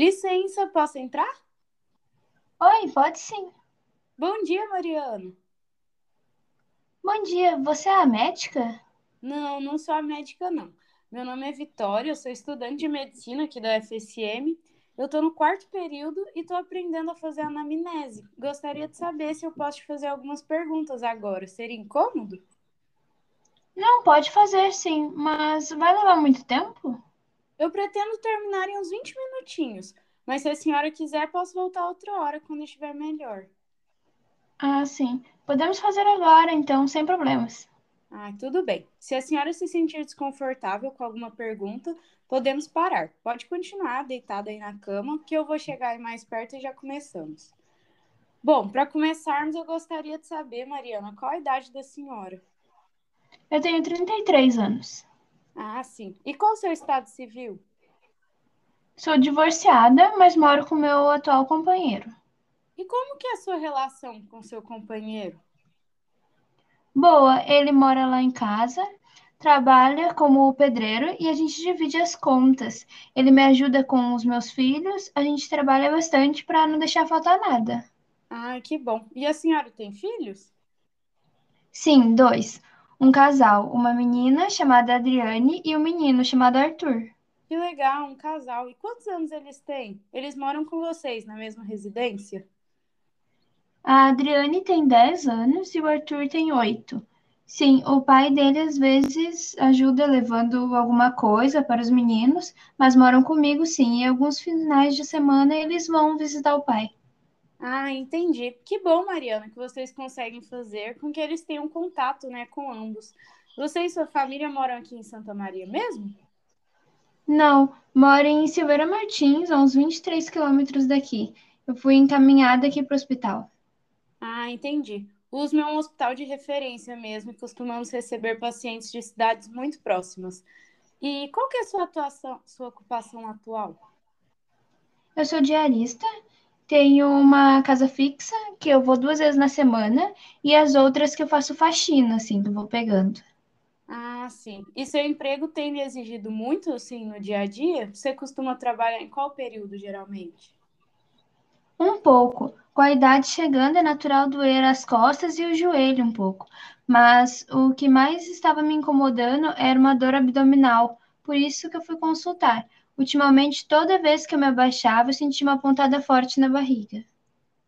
Licença, posso entrar? Oi, pode sim. Bom dia, Mariana. Bom dia, você é a médica? Não, não sou a médica, não. Meu nome é Vitória, eu sou estudante de medicina aqui da FSM. Eu estou no quarto período e estou aprendendo a fazer anamnese. Gostaria de saber se eu posso te fazer algumas perguntas agora. Seria incômodo? Não, pode fazer sim, mas vai levar muito tempo? Eu pretendo terminar em uns 20 minutinhos, mas se a senhora quiser, posso voltar outra hora quando estiver melhor. Ah, sim. Podemos fazer agora, então, sem problemas. Ah, tudo bem. Se a senhora se sentir desconfortável com alguma pergunta, podemos parar. Pode continuar deitada aí na cama, que eu vou chegar aí mais perto e já começamos. Bom, para começarmos, eu gostaria de saber, Mariana, qual a idade da senhora? Eu tenho 33 anos. Ah, sim. E qual o seu estado civil? Sou divorciada, mas moro com meu atual companheiro. E como que é a sua relação com seu companheiro? Boa, ele mora lá em casa, trabalha como pedreiro e a gente divide as contas. Ele me ajuda com os meus filhos, a gente trabalha bastante para não deixar faltar nada. Ah, que bom. E a senhora tem filhos? Sim, dois. Um casal, uma menina chamada Adriane e um menino chamado Arthur. Que legal, um casal. E quantos anos eles têm? Eles moram com vocês na mesma residência? A Adriane tem 10 anos e o Arthur tem 8. Sim, o pai dele às vezes ajuda levando alguma coisa para os meninos, mas moram comigo sim, e alguns finais de semana eles vão visitar o pai. Ah, entendi. Que bom, Mariana, que vocês conseguem fazer com que eles tenham contato, né, com ambos. Você e sua família moram aqui em Santa Maria mesmo? Não, moro em Silveira Martins, a uns 23 quilômetros daqui. Eu fui encaminhada aqui para o hospital. Ah, entendi. O USM é um hospital de referência mesmo e costumamos receber pacientes de cidades muito próximas. E qual que é a sua atuação, sua ocupação atual? Eu sou diarista, tenho uma casa fixa que eu vou duas vezes na semana e as outras que eu faço faxina, assim, que eu vou pegando. Ah, sim. E seu emprego tem lhe exigido muito, assim, no dia a dia? Você costuma trabalhar em qual período, geralmente? Um pouco. Com a idade chegando, é natural doer as costas e o joelho um pouco. Mas o que mais estava me incomodando era uma dor abdominal, por isso que eu fui consultar. Ultimamente, toda vez que eu me abaixava, eu sentia uma pontada forte na barriga.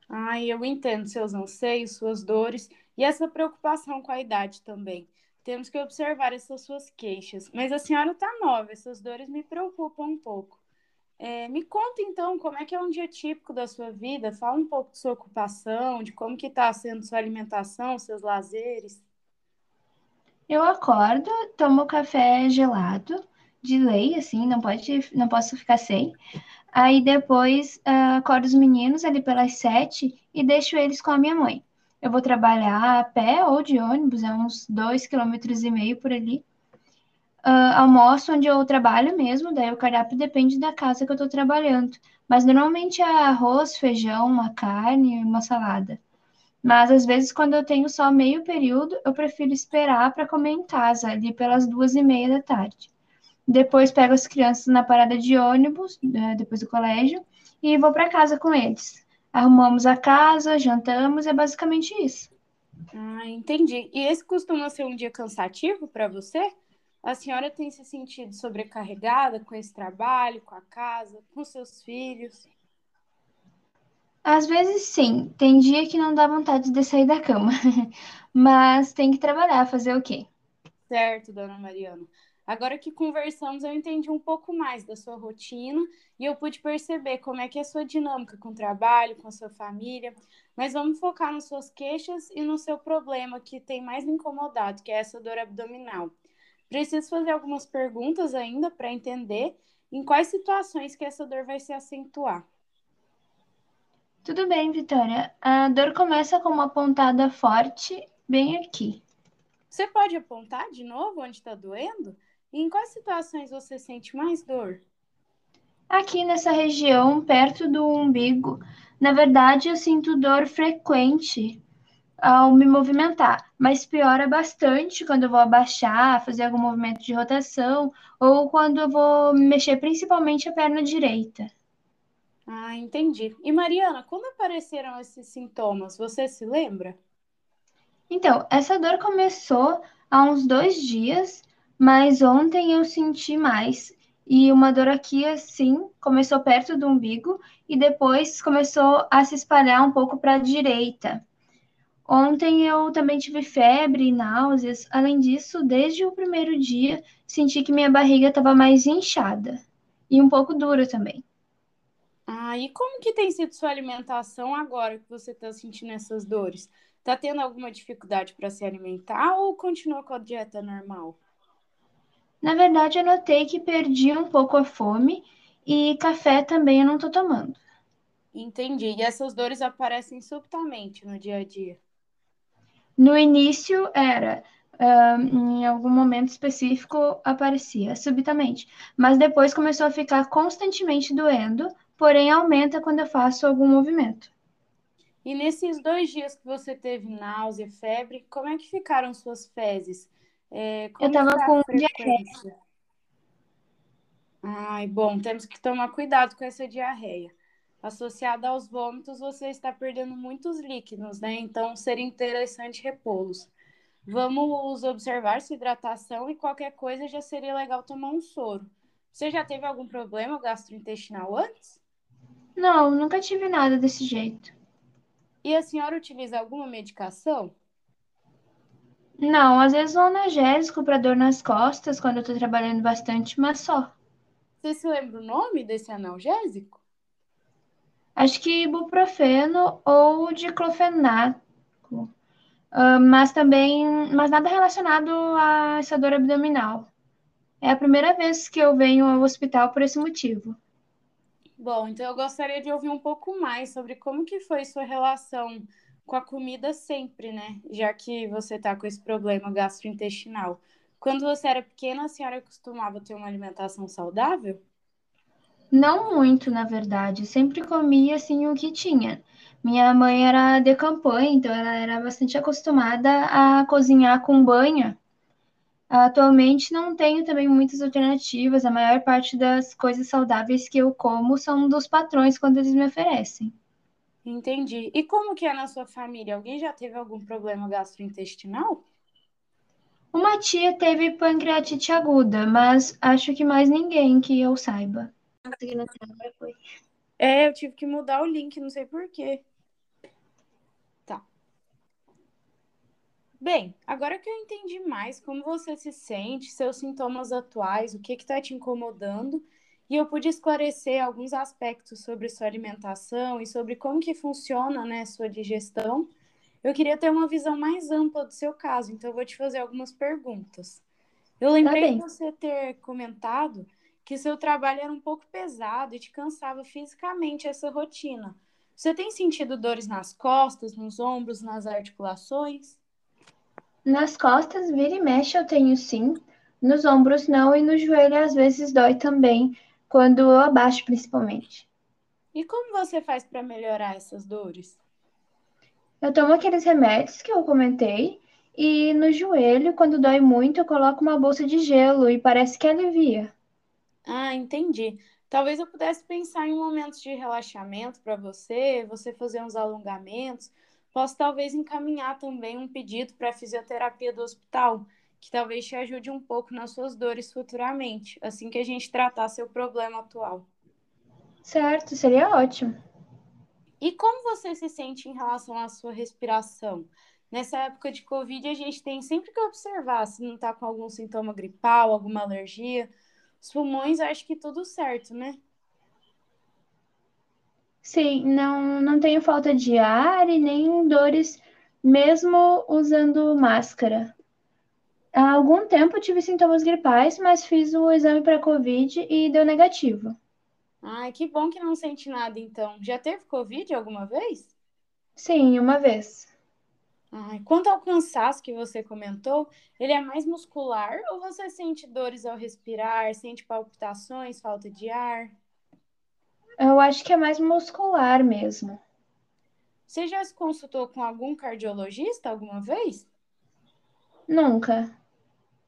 Ai, eu entendo seus anseios, suas dores e essa preocupação com a idade também. Temos que observar essas suas queixas. Mas a senhora está nova, essas dores me preocupam um pouco. É, me conta então como é que é um dia típico da sua vida. Fala um pouco de sua ocupação, de como que está sendo sua alimentação, seus lazeres. Eu acordo, tomo café gelado, de lei, assim, não pode, não posso ficar sem. Aí depois uh, acordo os meninos ali pelas sete e deixo eles com a minha mãe. Eu vou trabalhar a pé ou de ônibus, é uns dois quilômetros e meio por ali uh, almoço onde eu trabalho mesmo, daí o cardápio depende da casa que eu estou trabalhando. Mas normalmente é arroz, feijão, uma carne, uma salada. Mas às vezes, quando eu tenho só meio período, eu prefiro esperar para comer em casa, ali pelas duas e meia da tarde. Depois pego as crianças na parada de ônibus, né, depois do colégio, e vou para casa com eles. Arrumamos a casa, jantamos, é basicamente isso. Ah, entendi. E esse costuma ser um dia cansativo para você? A senhora tem se sentido sobrecarregada com esse trabalho, com a casa, com seus filhos? Às vezes sim, tem dia que não dá vontade de sair da cama, mas tem que trabalhar, fazer o quê? Certo, dona Mariana. Agora que conversamos, eu entendi um pouco mais da sua rotina e eu pude perceber como é que é a sua dinâmica com o trabalho, com a sua família. Mas vamos focar nas suas queixas e no seu problema que tem mais incomodado, que é essa dor abdominal. Preciso fazer algumas perguntas ainda para entender em quais situações que essa dor vai se acentuar. Tudo bem, Vitória. A dor começa com uma pontada forte bem aqui. Você pode apontar de novo onde está doendo? Em quais situações você sente mais dor? Aqui nessa região, perto do umbigo. Na verdade, eu sinto dor frequente ao me movimentar, mas piora bastante quando eu vou abaixar, fazer algum movimento de rotação ou quando eu vou mexer principalmente a perna direita. Ah, entendi. E Mariana, quando apareceram esses sintomas, você se lembra? Então, essa dor começou há uns dois dias, mas ontem eu senti mais. E uma dor aqui, assim, começou perto do umbigo e depois começou a se espalhar um pouco para a direita. Ontem eu também tive febre e náuseas. Além disso, desde o primeiro dia, senti que minha barriga estava mais inchada e um pouco dura também. Ah, e como que tem sido sua alimentação agora que você está sentindo essas dores? Tá tendo alguma dificuldade para se alimentar ou continua com a dieta normal? Na verdade, eu notei que perdi um pouco a fome e café também eu não tô tomando. Entendi. E essas dores aparecem subitamente no dia a dia? No início era, em algum momento específico aparecia subitamente, mas depois começou a ficar constantemente doendo, porém aumenta quando eu faço algum movimento. E nesses dois dias que você teve náusea, febre, como é que ficaram suas fezes? É, Eu tava foi a com frequência? Ai, bom, temos que tomar cuidado com essa diarreia. Associada aos vômitos, você está perdendo muitos líquidos, né? Então, seria interessante repô-los. Vamos observar sua hidratação e qualquer coisa já seria legal tomar um soro. Você já teve algum problema gastrointestinal antes? Não, nunca tive nada desse jeito. E a senhora utiliza alguma medicação? Não, às vezes um analgésico para dor nas costas quando eu tô trabalhando bastante, mas só. Você se lembra o nome desse analgésico? Acho que ibuprofeno ou diclofenaco. Ah, mas também, mas nada relacionado a essa dor abdominal. É a primeira vez que eu venho ao hospital por esse motivo. Bom, então eu gostaria de ouvir um pouco mais sobre como que foi sua relação com a comida sempre, né? Já que você tá com esse problema gastrointestinal. Quando você era pequena, a senhora costumava ter uma alimentação saudável? Não muito, na verdade. Sempre comia assim o que tinha. Minha mãe era de campanha, então ela era bastante acostumada a cozinhar com banha. Atualmente não tenho também muitas alternativas. A maior parte das coisas saudáveis que eu como são dos patrões quando eles me oferecem. Entendi. E como que é na sua família? Alguém já teve algum problema gastrointestinal? Uma tia teve pancreatite aguda, mas acho que mais ninguém que eu saiba. É, eu tive que mudar o link, não sei por quê. Tá. Bem, agora que eu entendi mais como você se sente, seus sintomas atuais, o que está te incomodando, e eu pude esclarecer alguns aspectos sobre sua alimentação e sobre como que funciona, né, sua digestão, eu queria ter uma visão mais ampla do seu caso, então eu vou te fazer algumas perguntas. Eu Tá lembrei de bem. você ter comentado que seu trabalho era um pouco pesado e te cansava fisicamente essa rotina. Você tem sentido dores nas costas, nos ombros, nas articulações? Nas costas, vira e mexe, eu tenho sim. Nos ombros não, e no joelho às vezes dói também, quando eu abaixo principalmente. E como você faz para melhorar essas dores? Eu tomo aqueles remédios que eu comentei, e no joelho, quando dói muito, eu coloco uma bolsa de gelo e parece que alivia. Ah, entendi. Talvez eu pudesse pensar em momentos de relaxamento para você, você fazer uns alongamentos. Posso talvez encaminhar também um pedido para a fisioterapia do hospital, que talvez te ajude um pouco nas suas dores futuramente, assim que a gente tratar seu problema atual. Certo, seria ótimo. E como você se sente em relação à sua respiração? Nessa época de Covid, a gente tem sempre que observar se não está com algum sintoma gripal, alguma alergia. Os pulmões, acho que tudo certo, né? Sim, não, não tenho falta de ar e nem dores, mesmo usando máscara. Há algum tempo eu tive sintomas gripais, mas fiz o exame para Covid e deu negativo. Ai, que bom que não sente nada, então. Já teve Covid alguma vez? Sim, uma vez. Ai, quanto ao cansaço que você comentou, ele é mais muscular ou você sente dores ao respirar, sente palpitações, falta de ar? Eu acho que é mais muscular mesmo. Você já se consultou com algum cardiologista alguma vez? Nunca.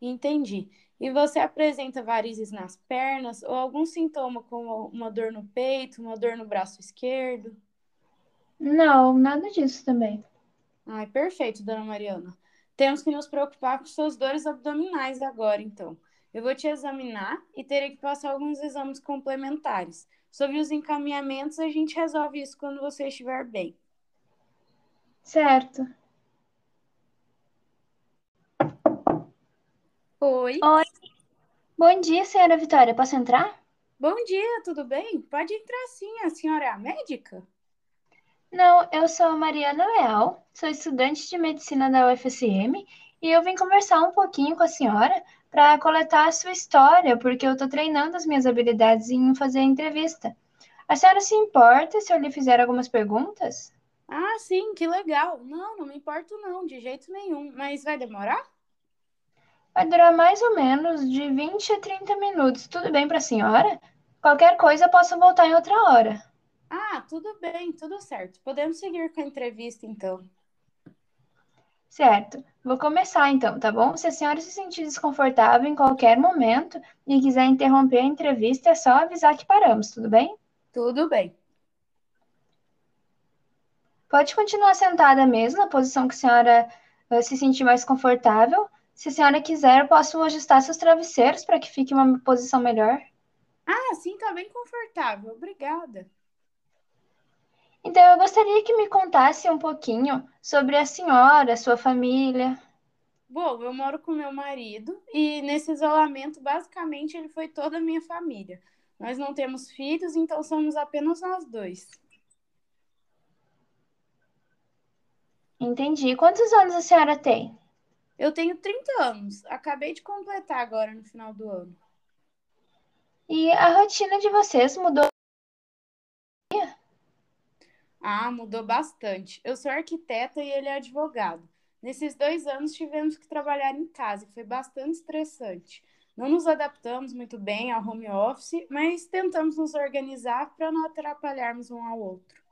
Entendi. E você apresenta varizes nas pernas ou algum sintoma como uma dor no peito, uma dor no braço esquerdo? Não, nada disso também. Ai, perfeito, dona Mariana. Temos que nos preocupar com suas dores abdominais agora, então. Eu vou te examinar e terei que passar alguns exames complementares. Sobre os encaminhamentos, a gente resolve isso quando você estiver bem. Certo. Oi. Oi. Bom dia, senhora Vitória. Posso entrar? Bom dia, tudo bem? Pode entrar sim. A senhora é a médica? Não, eu sou a Mariana Leal, sou estudante de medicina da UFSM e eu vim conversar um pouquinho com a senhora para coletar a sua história, porque eu estou treinando as minhas habilidades em fazer a entrevista. A senhora se importa se eu lhe fizer algumas perguntas? Ah, sim, que legal. Não, não me importo não, de jeito nenhum. Mas vai demorar? Vai durar mais ou menos de 20 a 30 minutos. Tudo bem para a senhora? Qualquer coisa eu posso voltar em outra hora. Ah, tudo bem, tudo certo. Podemos seguir com a entrevista, então. Certo. Vou começar então, tá bom? Se a senhora se sentir desconfortável em qualquer momento e quiser interromper a entrevista, é só avisar que paramos, tudo bem? Tudo bem. Pode continuar sentada mesmo, na posição que a senhora uh, se sentir mais confortável. Se a senhora quiser, eu posso ajustar seus travesseiros para que fique uma posição melhor. Ah, sim, tá bem confortável. Obrigada. Então, eu gostaria que me contasse um pouquinho sobre a senhora, sua família. Bom, eu moro com meu marido e nesse isolamento, basicamente, ele foi toda a minha família. Nós não temos filhos, então somos apenas nós dois. Entendi. Quantos anos a senhora tem? Eu tenho 30 anos. Acabei de completar agora no final do ano. E a rotina de vocês mudou? Ah, mudou bastante. Eu sou arquiteta e ele é advogado. Nesses dois anos tivemos que trabalhar em casa e foi bastante estressante. Não nos adaptamos muito bem ao home office, mas tentamos nos organizar para não atrapalharmos um ao outro.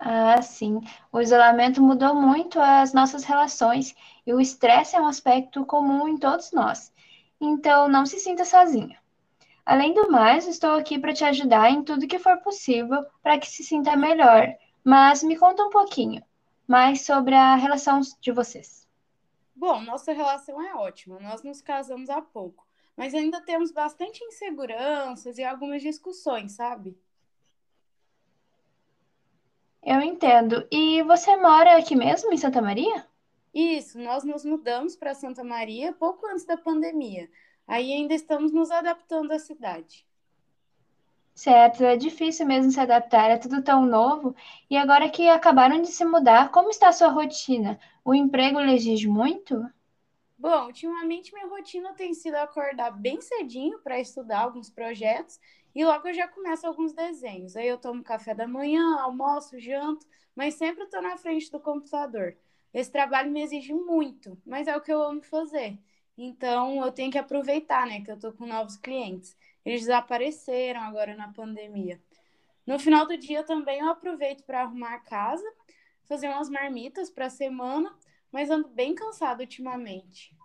Ah, sim. O isolamento mudou muito as nossas relações e o estresse é um aspecto comum em todos nós. Então, não se sinta sozinha. Além do mais, estou aqui para te ajudar em tudo que for possível para que se sinta melhor. Mas me conta um pouquinho mais sobre a relação de vocês. Bom, nossa relação é ótima. Nós nos casamos há pouco, mas ainda temos bastante inseguranças e algumas discussões, sabe? Eu entendo. E você mora aqui mesmo, em Santa Maria? Isso, nós nos mudamos para Santa Maria pouco antes da pandemia. Aí ainda estamos nos adaptando à cidade. Certo, é difícil mesmo se adaptar, é tudo tão novo. E agora que acabaram de se mudar, como está a sua rotina? O emprego lhe exige muito? Bom, ultimamente minha rotina tem sido acordar bem cedinho para estudar alguns projetos e logo eu já começo alguns desenhos. Aí eu tomo café da manhã, almoço, janto, mas sempre estou na frente do computador. Esse trabalho me exige muito, mas é o que eu amo fazer. Então, eu tenho que aproveitar, né, que eu tô com novos clientes. Eles desapareceram agora na pandemia. No final do dia também eu aproveito para arrumar a casa, fazer umas marmitas para a semana, mas ando bem cansada ultimamente.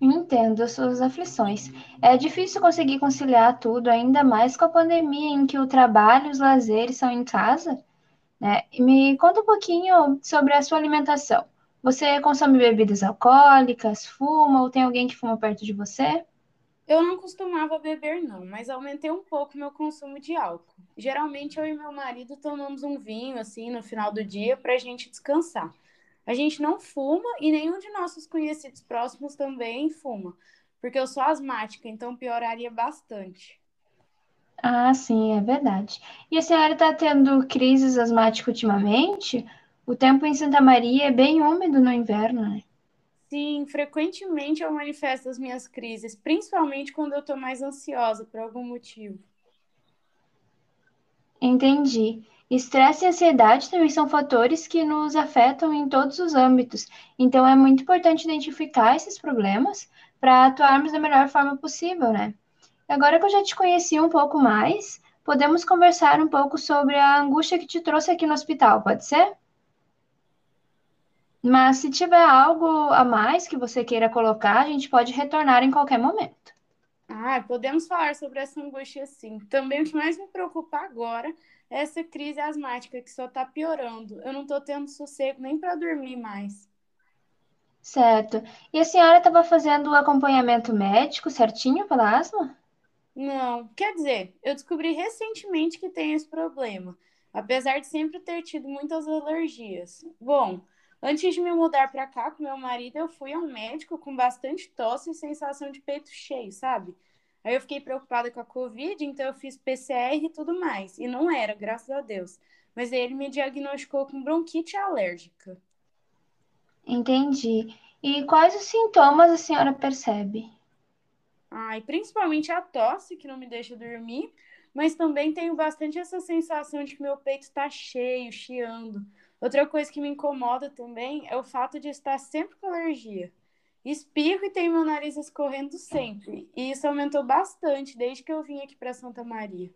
Entendo as suas aflições. É difícil conseguir conciliar tudo, ainda mais com a pandemia em que o trabalho e os lazeres são em casa. Né? Me conta um pouquinho sobre a sua alimentação. Você consome bebidas alcoólicas, fuma ou tem alguém que fuma perto de você? Eu não costumava beber, não, mas aumentei um pouco meu consumo de álcool. Geralmente eu e meu marido tomamos um vinho assim no final do dia para a gente descansar. A gente não fuma e nenhum de nossos conhecidos próximos também fuma, porque eu sou asmática, então pioraria bastante. Ah, sim, é verdade. E a senhora está tendo crises asmáticas ultimamente? O tempo em Santa Maria é bem úmido no inverno, né? Sim, frequentemente eu manifesto as minhas crises, principalmente quando eu estou mais ansiosa por algum motivo. Entendi. Estresse e ansiedade também são fatores que nos afetam em todos os âmbitos. Então é muito importante identificar esses problemas para atuarmos da melhor forma possível, né? Agora que eu já te conheci um pouco mais, podemos conversar um pouco sobre a angústia que te trouxe aqui no hospital, pode ser? Mas se tiver algo a mais que você queira colocar, a gente pode retornar em qualquer momento. Ah, podemos falar sobre essa angústia sim. Também o que mais me preocupa agora é essa crise asmática que só está piorando. Eu não estou tendo sossego nem para dormir mais. Certo. E a senhora estava fazendo o acompanhamento médico certinho pela asma? Não, quer dizer, eu descobri recentemente que tenho esse problema, apesar de sempre ter tido muitas alergias. Bom, antes de me mudar para cá com meu marido, eu fui ao médico com bastante tosse e sensação de peito cheio, sabe? Aí eu fiquei preocupada com a Covid, então eu fiz PCR e tudo mais. E não era, graças a Deus. Mas aí ele me diagnosticou com bronquite alérgica. Entendi. E quais os sintomas a senhora percebe? Ah, e principalmente a tosse, que não me deixa dormir, mas também tenho bastante essa sensação de que meu peito está cheio, chiando. Outra coisa que me incomoda também é o fato de estar sempre com alergia. Espirro e tenho meu nariz escorrendo sempre. E isso aumentou bastante desde que eu vim aqui para Santa Maria.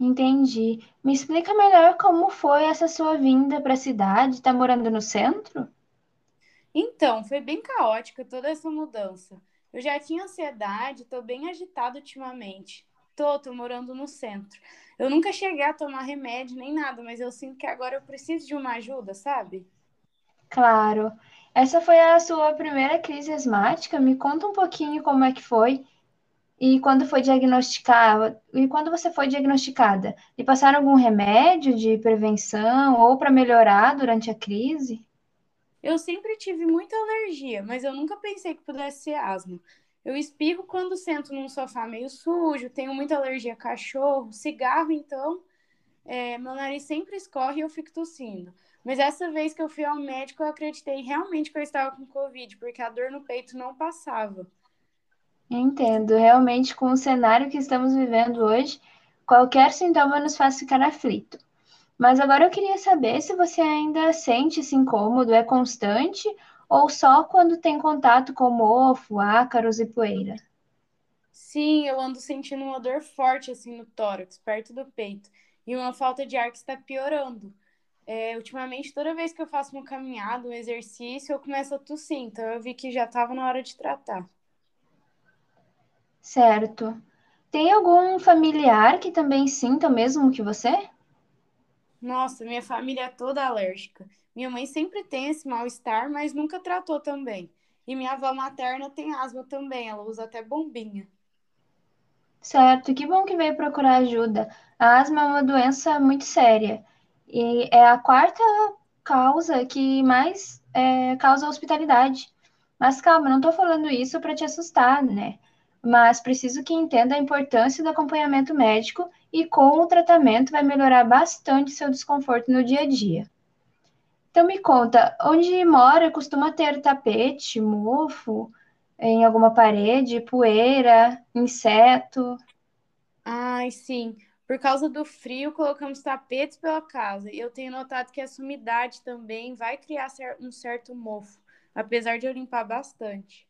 Entendi. Me explica melhor como foi essa sua vinda para a cidade? Está morando no centro? Então, foi bem caótica toda essa mudança. Eu já tinha ansiedade, tô bem agitada ultimamente. Tô, tô morando no centro. Eu nunca cheguei a tomar remédio nem nada, mas eu sinto que agora eu preciso de uma ajuda, sabe? Claro. Essa foi a sua primeira crise asmática? Me conta um pouquinho como é que foi. E quando foi diagnosticada, e quando você foi diagnosticada, e passaram algum remédio de prevenção ou para melhorar durante a crise? Eu sempre tive muita alergia, mas eu nunca pensei que pudesse ser asma. Eu espirro quando sento num sofá meio sujo, tenho muita alergia a cachorro, cigarro, então é, meu nariz sempre escorre e eu fico tossindo. Mas essa vez que eu fui ao médico, eu acreditei realmente que eu estava com Covid, porque a dor no peito não passava. Entendo. Realmente, com o cenário que estamos vivendo hoje, qualquer sintoma nos faz ficar aflito. Mas agora eu queria saber se você ainda sente esse incômodo, é constante ou só quando tem contato com mofo, ácaros e poeira? Sim, eu ando sentindo uma dor forte assim no tórax, perto do peito, e uma falta de ar que está piorando. É, ultimamente, toda vez que eu faço uma caminhada, um exercício, eu começo a tossir, então eu vi que já estava na hora de tratar. Certo. Tem algum familiar que também sinta o mesmo que você? Nossa, minha família é toda alérgica. Minha mãe sempre tem esse mal-estar, mas nunca tratou também. E minha avó materna tem asma também, ela usa até bombinha. Certo, que bom que veio procurar ajuda. A asma é uma doença muito séria e é a quarta causa que mais é, causa hospitalidade. Mas calma, não estou falando isso para te assustar, né? Mas preciso que entenda a importância do acompanhamento médico e com o tratamento vai melhorar bastante seu desconforto no dia a dia. Então me conta, onde mora costuma ter tapete, mofo, em alguma parede, poeira, inseto? Ai, sim. Por causa do frio, colocamos tapetes pela casa. E eu tenho notado que essa umidade também vai criar um certo mofo, apesar de eu limpar bastante.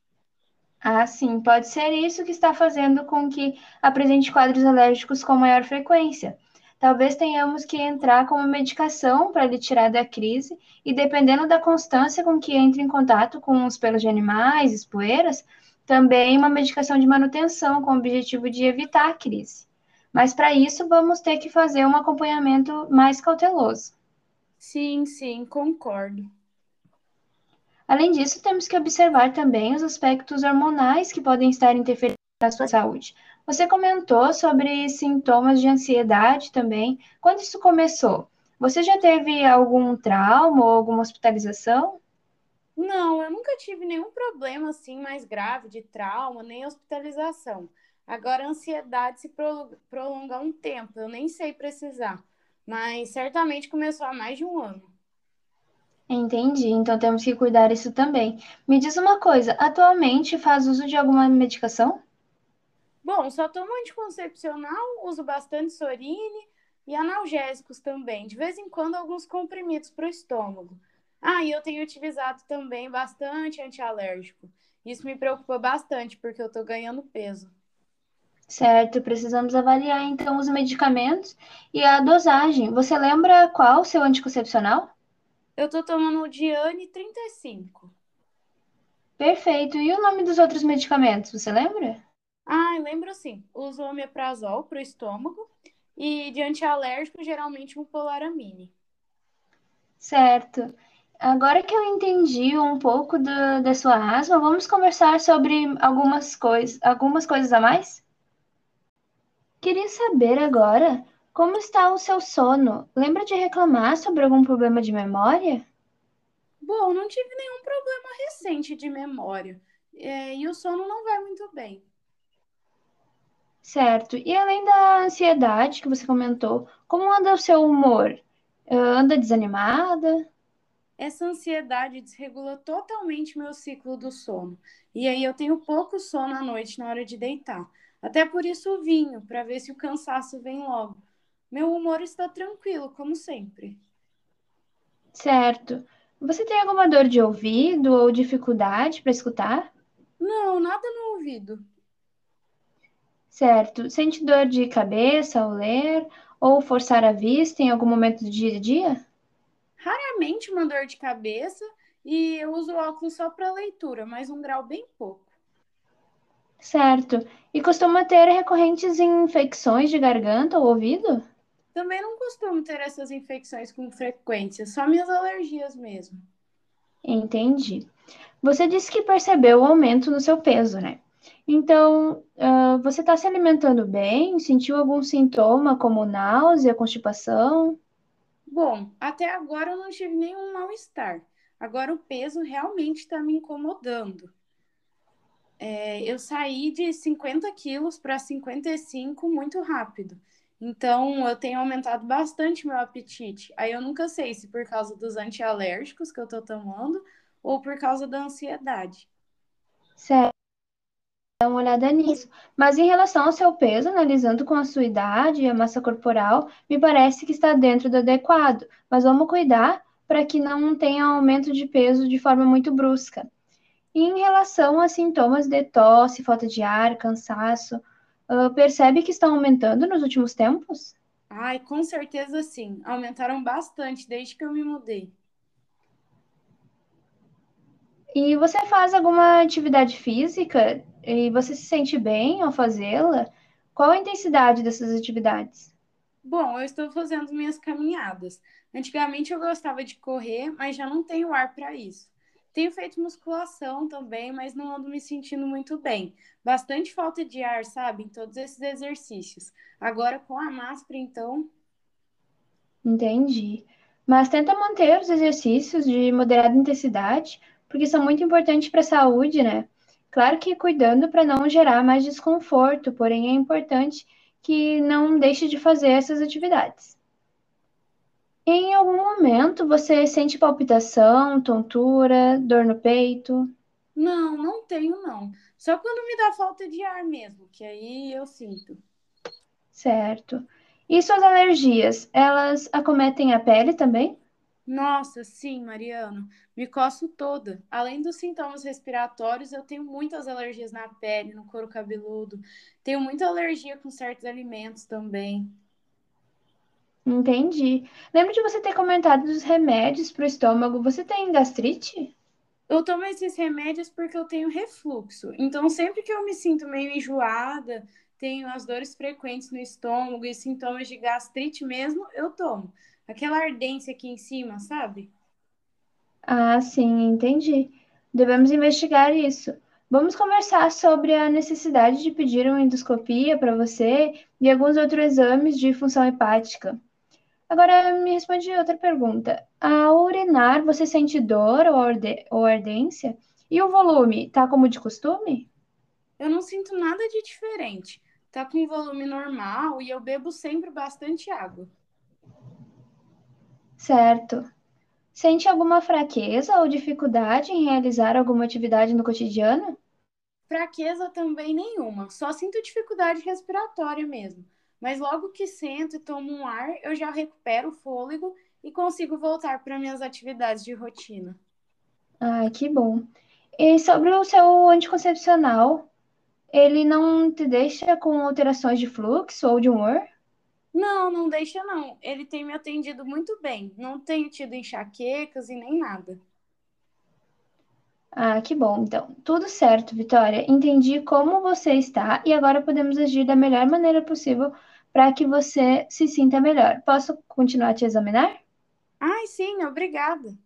Ah, sim, pode ser isso que está fazendo com que apresente quadros alérgicos com maior frequência. Talvez tenhamos que entrar com uma medicação para lhe tirar da crise, e dependendo da constância com que entre em contato com os pelos de animais, as poeiras, também uma medicação de manutenção com o objetivo de evitar a crise. Mas para isso vamos ter que fazer um acompanhamento mais cauteloso. Sim, sim, concordo. Além disso, temos que observar também os aspectos hormonais que podem estar interferindo na sua saúde. Você comentou sobre sintomas de ansiedade também. Quando isso começou? Você já teve algum trauma ou alguma hospitalização? Não, eu nunca tive nenhum problema assim mais grave de trauma, nem hospitalização. Agora, a ansiedade se prolongar um tempo, eu nem sei precisar, mas certamente começou há mais de um ano. Entendi, então temos que cuidar isso também. Me diz uma coisa, atualmente faz uso de alguma medicação? Bom, só tomo anticoncepcional, uso bastante Sorine e analgésicos também. De vez em quando, alguns comprimidos para o estômago. Ah, e eu tenho utilizado também bastante antialérgico. Isso me preocupa bastante, porque eu estou ganhando peso. Certo, precisamos avaliar então os medicamentos e a dosagem. Você lembra qual o seu anticoncepcional? Eu tô tomando o Diane 35. Perfeito. E o nome dos outros medicamentos, você lembra? Ah, lembro sim. Uso omeprazol para o estômago e de antialérgico, geralmente um polaramine. Certo. Agora que eu entendi um pouco do, da sua asma, vamos conversar sobre algumas, coisas, algumas coisas a mais? Queria saber agora como está o seu sono. Lembra de reclamar sobre algum problema de memória? Bom, não tive nenhum problema recente de memória. É, e o sono não vai muito bem. Certo. E além da ansiedade que você comentou, como anda o seu humor? Anda desanimada? Essa ansiedade desregula totalmente meu ciclo do sono. E aí eu tenho pouco sono à noite na hora de deitar. Até por isso o vinho, para ver se o cansaço vem logo. Meu humor está tranquilo, como sempre. Certo. Você tem alguma dor de ouvido ou dificuldade para escutar? Não, nada no ouvido. Certo. Sente dor de cabeça ao ler ou forçar a vista em algum momento do dia a dia? Raramente uma dor de cabeça e eu uso óculos só para leitura, mas um grau bem pouco. Certo. E costuma ter recorrentes infecções de garganta ou ouvido? Também não costumo ter essas infecções com frequência, só minhas alergias mesmo. Entendi. Você disse que percebeu o aumento no seu peso, né? Então, uh, você está se alimentando bem? Sentiu algum sintoma como náusea, constipação? Bom, até agora eu não tive nenhum mal-estar. Agora o peso realmente está me incomodando. É, eu saí de 50 quilos para 55 muito rápido. Então, eu tenho aumentado bastante meu apetite. Aí eu nunca sei se por causa dos antialérgicos que eu tô tomando ou por causa da ansiedade. Certo. Dá uma olhada nisso. Mas em relação ao seu peso, analisando com a sua idade e a massa corporal, me parece que está dentro do adequado. Mas vamos cuidar para que não tenha aumento de peso de forma muito brusca. E em relação a sintomas de tosse, falta de ar, cansaço, uh, percebe que estão aumentando nos últimos tempos? Ai, com certeza sim. Aumentaram bastante desde que eu me mudei. E você faz alguma atividade física e você se sente bem ao fazê-la? Qual a intensidade dessas atividades? Bom, eu estou fazendo minhas caminhadas. Antigamente eu gostava de correr, mas já não tenho ar para isso. Tenho feito musculação também, mas não ando me sentindo muito bem. Bastante falta de ar, sabe, em todos esses exercícios. Agora com a máscara, então. Entendi. Mas tenta manter os exercícios de moderada intensidade, porque são muito importantes para a saúde, né? Claro que cuidando para não gerar mais desconforto, porém é importante que não deixe de fazer essas atividades. Em algum momento você sente palpitação, tontura, dor no peito? Não, não tenho não. Só quando me dá falta de ar mesmo, que aí eu sinto. Certo. E suas alergias, elas acometem a pele também? Nossa, sim, Mariano. Me coço toda. Além dos sintomas respiratórios, eu tenho muitas alergias na pele, no couro cabeludo. Tenho muita alergia com certos alimentos também. Entendi. Lembro de você ter comentado dos remédios para o estômago. Você tem gastrite? Eu tomo esses remédios porque eu tenho refluxo. Então, sempre que eu me sinto meio enjoada, tenho as dores frequentes no estômago e sintomas de gastrite mesmo, eu tomo. Aquela ardência aqui em cima, sabe? Ah, sim, entendi. Devemos investigar isso. Vamos conversar sobre a necessidade de pedir uma endoscopia para você e alguns outros exames de função hepática. Agora, me responde outra pergunta. Ao urinar, você sente dor ou, ardência? E o volume, tá como de costume? Eu não sinto nada de diferente. Tá com volume normal e eu bebo sempre bastante água. Certo. Sente alguma fraqueza ou dificuldade em realizar alguma atividade no cotidiano? Fraqueza também nenhuma, só sinto dificuldade respiratória mesmo. Mas logo que sento e tomo um ar, eu já recupero o fôlego e consigo voltar para minhas atividades de rotina. Ah, que bom. E sobre o seu anticoncepcional, ele não te deixa com alterações de fluxo ou de humor? Não, não deixa não. Ele tem me atendido muito bem. Não tenho tido enxaquecas e nem nada. Ah, que bom. Então, tudo certo, Vitória. Entendi como você está e agora podemos agir da melhor maneira possível para que você se sinta melhor. Posso continuar a te examinar? Ai, sim, obrigada.